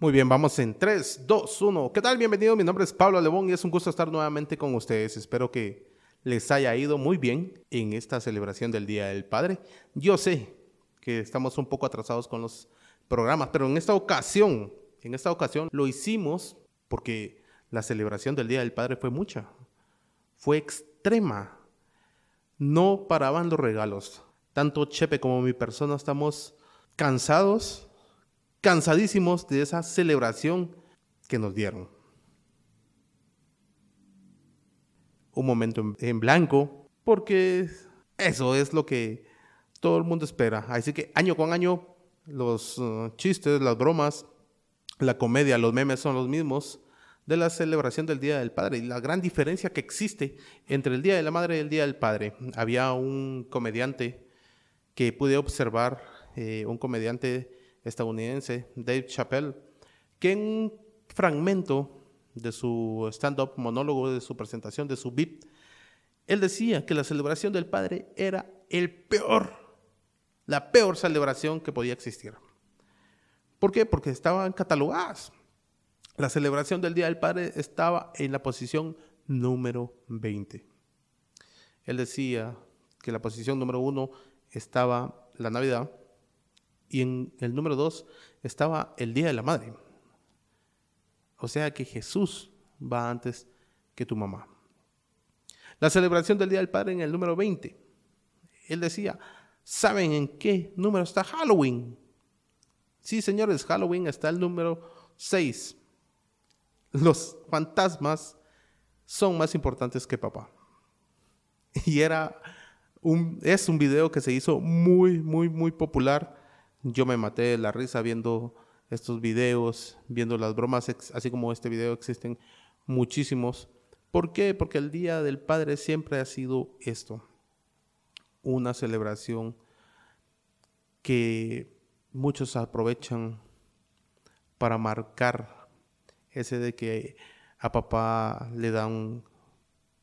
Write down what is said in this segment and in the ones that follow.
Muy bien, vamos en 3, 2, 1. ¿Qué tal? Bienvenido, mi nombre es Pablo Lebón y es un gusto estar nuevamente con ustedes. Espero que les haya ido muy bien en esta celebración del Día del Padre. Yo sé que estamos un poco atrasados con los programas, pero en esta ocasión, en esta ocasión lo hicimos porque la celebración del Día del Padre fue mucha, fue extrema. No paraban los regalos. Tanto Chepe como mi persona estamos cansados cansadísimos de esa celebración que nos dieron. Un momento en, blanco, porque eso es lo que todo el mundo espera. Así que año con año los uh, chistes, las bromas, la comedia, los memes son los mismos de la celebración del Día del Padre y la gran diferencia que existe entre el Día de la Madre y el Día del Padre. Había un comediante que pude observar, eh, un comediante estadounidense, Dave Chappelle, que en un fragmento de su stand-up monólogo, de su presentación, de su VIP, él decía que la celebración del Padre era el peor, la peor celebración que podía existir. ¿Por qué? Porque estaban catalogadas. La celebración del Día del Padre estaba en la posición número 20. Él decía que la posición número uno estaba la Navidad, y en el número dos estaba el Día de la Madre. O sea que Jesús va antes que tu mamá. La celebración del Día del Padre en el número 20. Él decía, ¿saben en qué número está Halloween? Sí, señores, Halloween está el número 6. Los fantasmas son más importantes que papá. Y era un, es un video que se hizo muy, muy, muy popular yo me maté de la risa viendo estos videos, viendo las bromas, así como este video existen muchísimos. ¿Por qué? Porque el Día del Padre siempre ha sido esto, una celebración que muchos aprovechan para marcar ese de que a papá le dan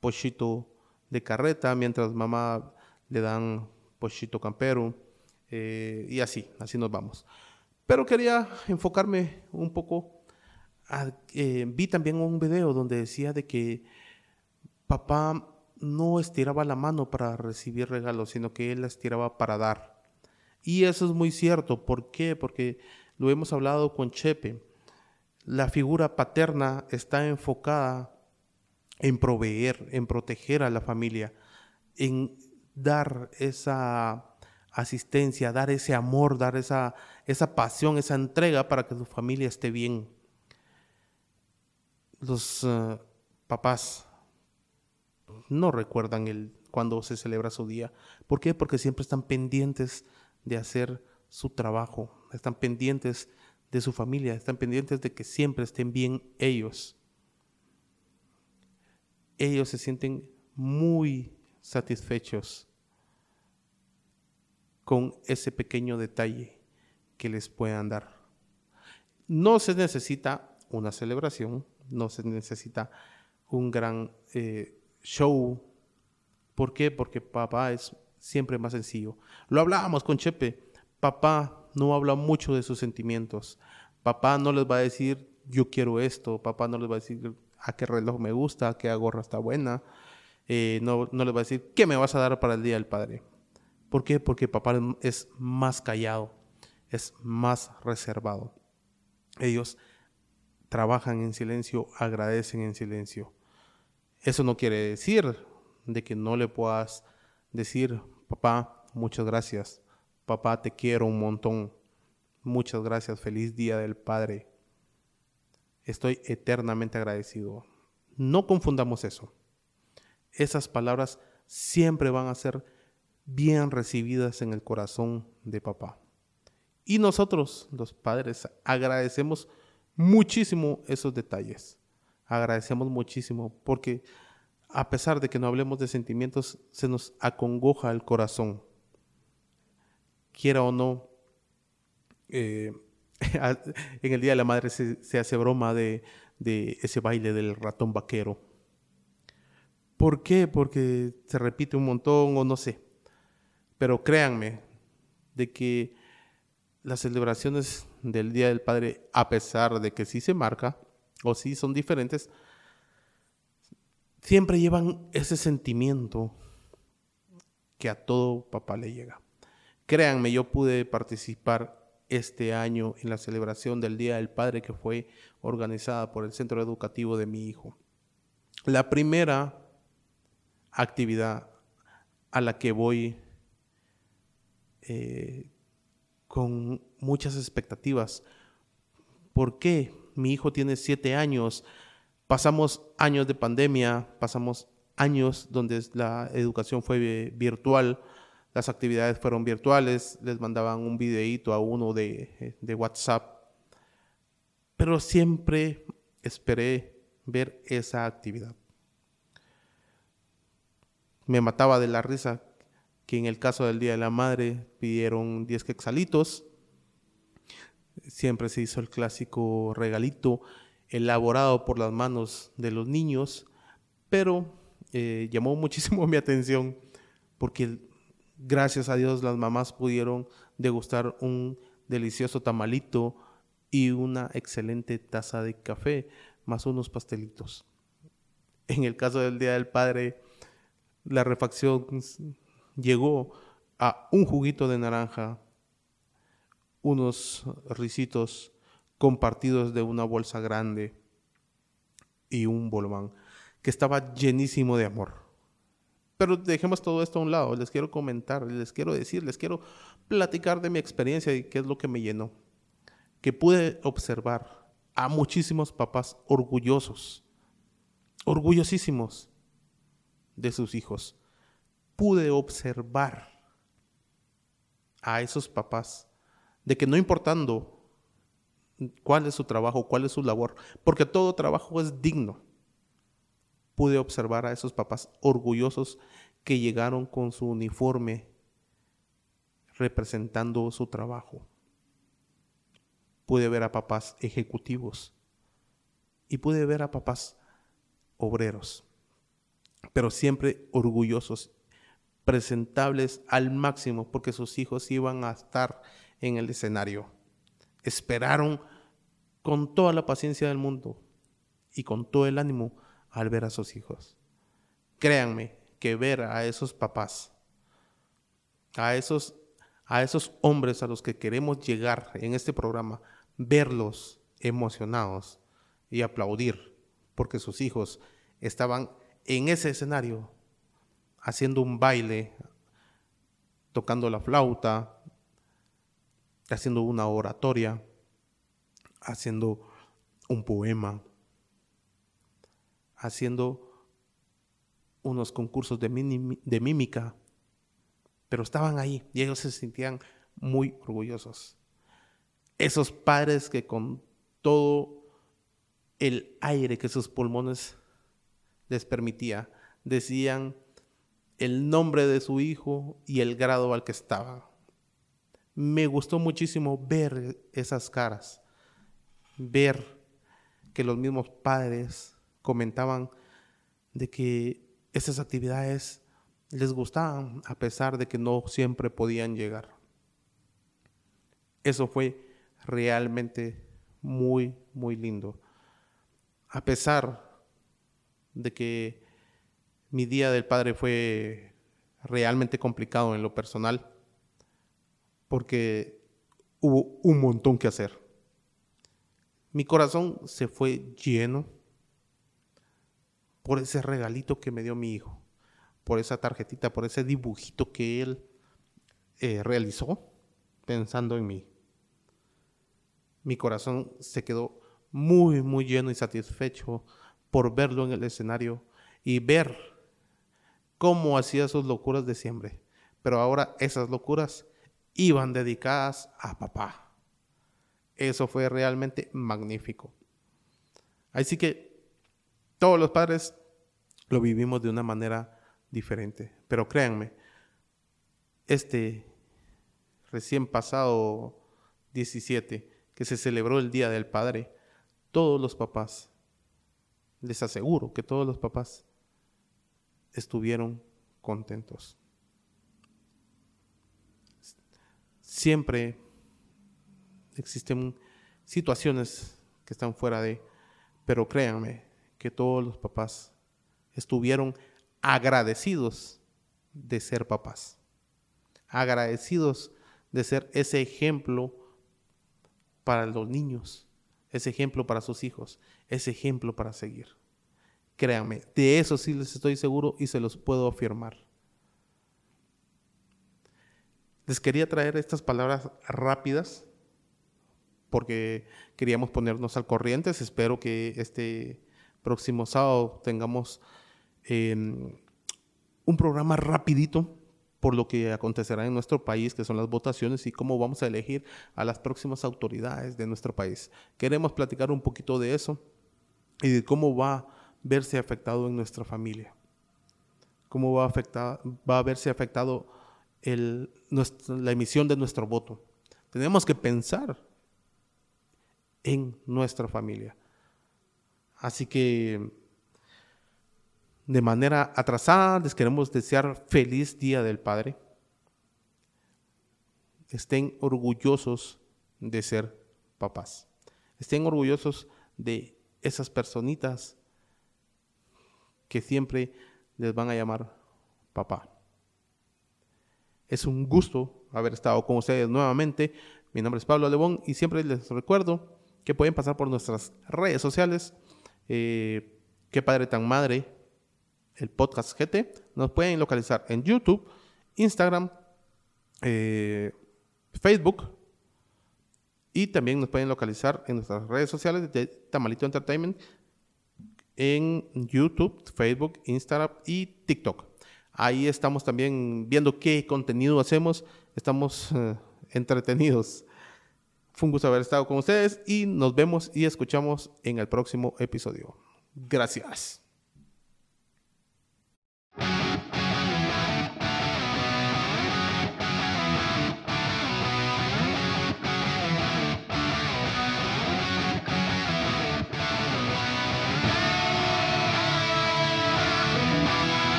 pochito de carreta, mientras mamá le dan pochito campero eh, y así, así nos vamos. Pero quería enfocarme un poco. Eh, vi también un video donde decía de que papá no estiraba la mano para recibir regalos, sino que él la estiraba para dar. Y eso es muy cierto. ¿Por qué? Porque lo hemos hablado con Chepe. La figura paterna está enfocada en proveer, en proteger a la familia, en dar esa asistencia, dar ese amor, dar esa, esa pasión, esa entrega para que tu familia esté bien. Los eh, papás no recuerdan el, cuando se celebra su día. ¿Por qué? Porque siempre están pendientes de hacer su trabajo, están pendientes de su familia, están pendientes de que siempre estén bien ellos. Ellos se sienten muy satisfechos con ese pequeño detalle que les puedan dar. No se necesita una celebración, no se necesita un gran eh, show. ¿Por qué? Porque papá es siempre más sencillo. Lo hablábamos con Chepe. Papá no habla mucho de sus sentimientos. Papá no les va a decir yo quiero esto. Papá no les va a decir a qué reloj me gusta, a qué gorra está buena. Eh, no, no les va a decir qué me vas a dar para el Día del Padre. ¿Por qué? Porque papá es más callado, es más reservado. Ellos trabajan en silencio, agradecen en silencio. Eso no quiere decir de que no le puedas decir, papá, muchas gracias, papá, te quiero un montón, muchas gracias, feliz día del Padre. Estoy eternamente agradecido. No confundamos eso. Esas palabras siempre van a ser bien recibidas en el corazón de papá. Y nosotros, los padres, agradecemos muchísimo esos detalles. Agradecemos muchísimo porque a pesar de que no hablemos de sentimientos, se nos acongoja el corazón. Quiera o no, eh, en el Día de la Madre se, hace broma de, de ese baile del ratón vaquero. ¿Por qué? Porque se repite un montón o no sé. Pero créanme de que las celebraciones del Día del Padre, a pesar de que sí se marca o sí son diferentes, siempre llevan ese sentimiento que a todo papá le llega. Créanme, yo pude participar este año en la celebración del Día del Padre que fue organizada por el centro educativo de mi hijo. La primera actividad a la que voy eh, con muchas expectativas. ¿Por qué? Mi hijo tiene siete años, pasamos años de pandemia, pasamos años donde la educación fue virtual, las actividades fueron virtuales, les mandaban un videíto a uno de, de WhatsApp, pero siempre esperé ver esa actividad. Me mataba de la risa que en el caso del Día de la Madre pidieron 10 quexalitos. Siempre se hizo el clásico regalito elaborado por las manos de los niños, pero eh, llamó muchísimo mi atención porque gracias a Dios las mamás pudieron degustar un delicioso tamalito y una excelente taza de café, más unos pastelitos. En el caso del Día del Padre, la refacción llegó a un juguito de naranja, unos risitos compartidos de una bolsa grande y un bolván que estaba llenísimo de amor. Pero dejemos todo esto a un lado, les quiero comentar, les quiero decir, les quiero platicar de mi experiencia y qué es lo que me llenó. Que pude observar a muchísimos papás orgullosos, orgullosísimos de sus hijos. Pude observar a esos papás de que no importando cuál es su trabajo, cuál es su labor, porque todo trabajo es digno. Pude observar a esos papás orgullosos que llegaron con su uniforme representando su trabajo. Pude ver a papás ejecutivos y pude ver a papás obreros, pero siempre orgullosos, presentables al máximo porque sus hijos iban a estar en el escenario esperaron con toda la paciencia del mundo y con todo el ánimo al ver a sus hijos. Créanme que ver a esos papás, a esos, a esos hombres a los que queremos llegar en este programa, verlos emocionados y aplaudir porque sus hijos estaban en ese escenario haciendo un baile, tocando la flauta, haciendo una oratoria, haciendo un poema, haciendo unos concursos de, mímica, pero estaban ahí y ellos se sentían muy orgullosos. Esos padres que con todo el aire que sus pulmones les permitía, decían el nombre de su hijo y el grado al que estaba me gustó muchísimo ver esas caras, ver que los mismos padres comentaban de que esas actividades les gustaban a pesar de que no siempre podían llegar. Eso fue realmente muy, muy lindo. A pesar de que mi día del padre fue realmente complicado en lo personal, porque hubo un montón que hacer. Mi corazón se fue lleno por ese regalito que me dio mi hijo, por esa tarjetita, por ese dibujito que él eh, realizó pensando en mí. Mi corazón se quedó muy, muy lleno y satisfecho por verlo en el escenario y ver cómo hacía sus locuras de siempre. Pero ahora esas locuras iban dedicadas a papá. Eso fue realmente magnífico. Así que todos los padres lo vivimos de una manera diferente. Pero créanme, este recién pasado 17, que se celebró el Día del Padre, todos los papás, les aseguro que todos los papás estuvieron contentos. siempre existen situaciones que están fuera de, pero créanme que todos los papás estuvieron agradecidos de ser papás, agradecidos de ser ese ejemplo para los niños, ese ejemplo para sus hijos, ese ejemplo para seguir. Créanme, de eso sí les estoy seguro y se los puedo afirmar. Les quería traer estas palabras rápidas porque queríamos ponernos al corriente. Espero que este próximo sábado tengamos em, un programa rapidito por lo que acontecerá en nuestro país, que son las votaciones y cómo vamos a elegir a las próximas autoridades de nuestro país. Queremos platicar un poquito de eso y de cómo va verse afectado en nuestra familia. Cómo va a, afectar, va a verse afectado la emisión de nuestro voto. Tenemos que pensar en nuestra familia. Así que de manera atrasada les queremos desear feliz Día del Padre. Estén orgullosos de ser papás. Estén orgullosos de esas personitas que siempre les van a llamar papá. Es un gusto haber estado con ustedes nuevamente. Mi nombre es Pablo Lebón y siempre les recuerdo que pueden pasar por nuestras redes sociales. Eh, qué padre tan madre, el podcast GT. Nos pueden localizar en YouTube, Instagram, eh, Facebook y también nos pueden localizar en nuestras redes sociales de Tamalito Entertainment en YouTube, Facebook, Instagram y TikTok. Ahí estamos también viendo qué contenido hacemos. Estamos eh, entretenidos. Fue un gusto haber estado con ustedes y nos vemos y escuchamos en el próximo episodio. Gracias.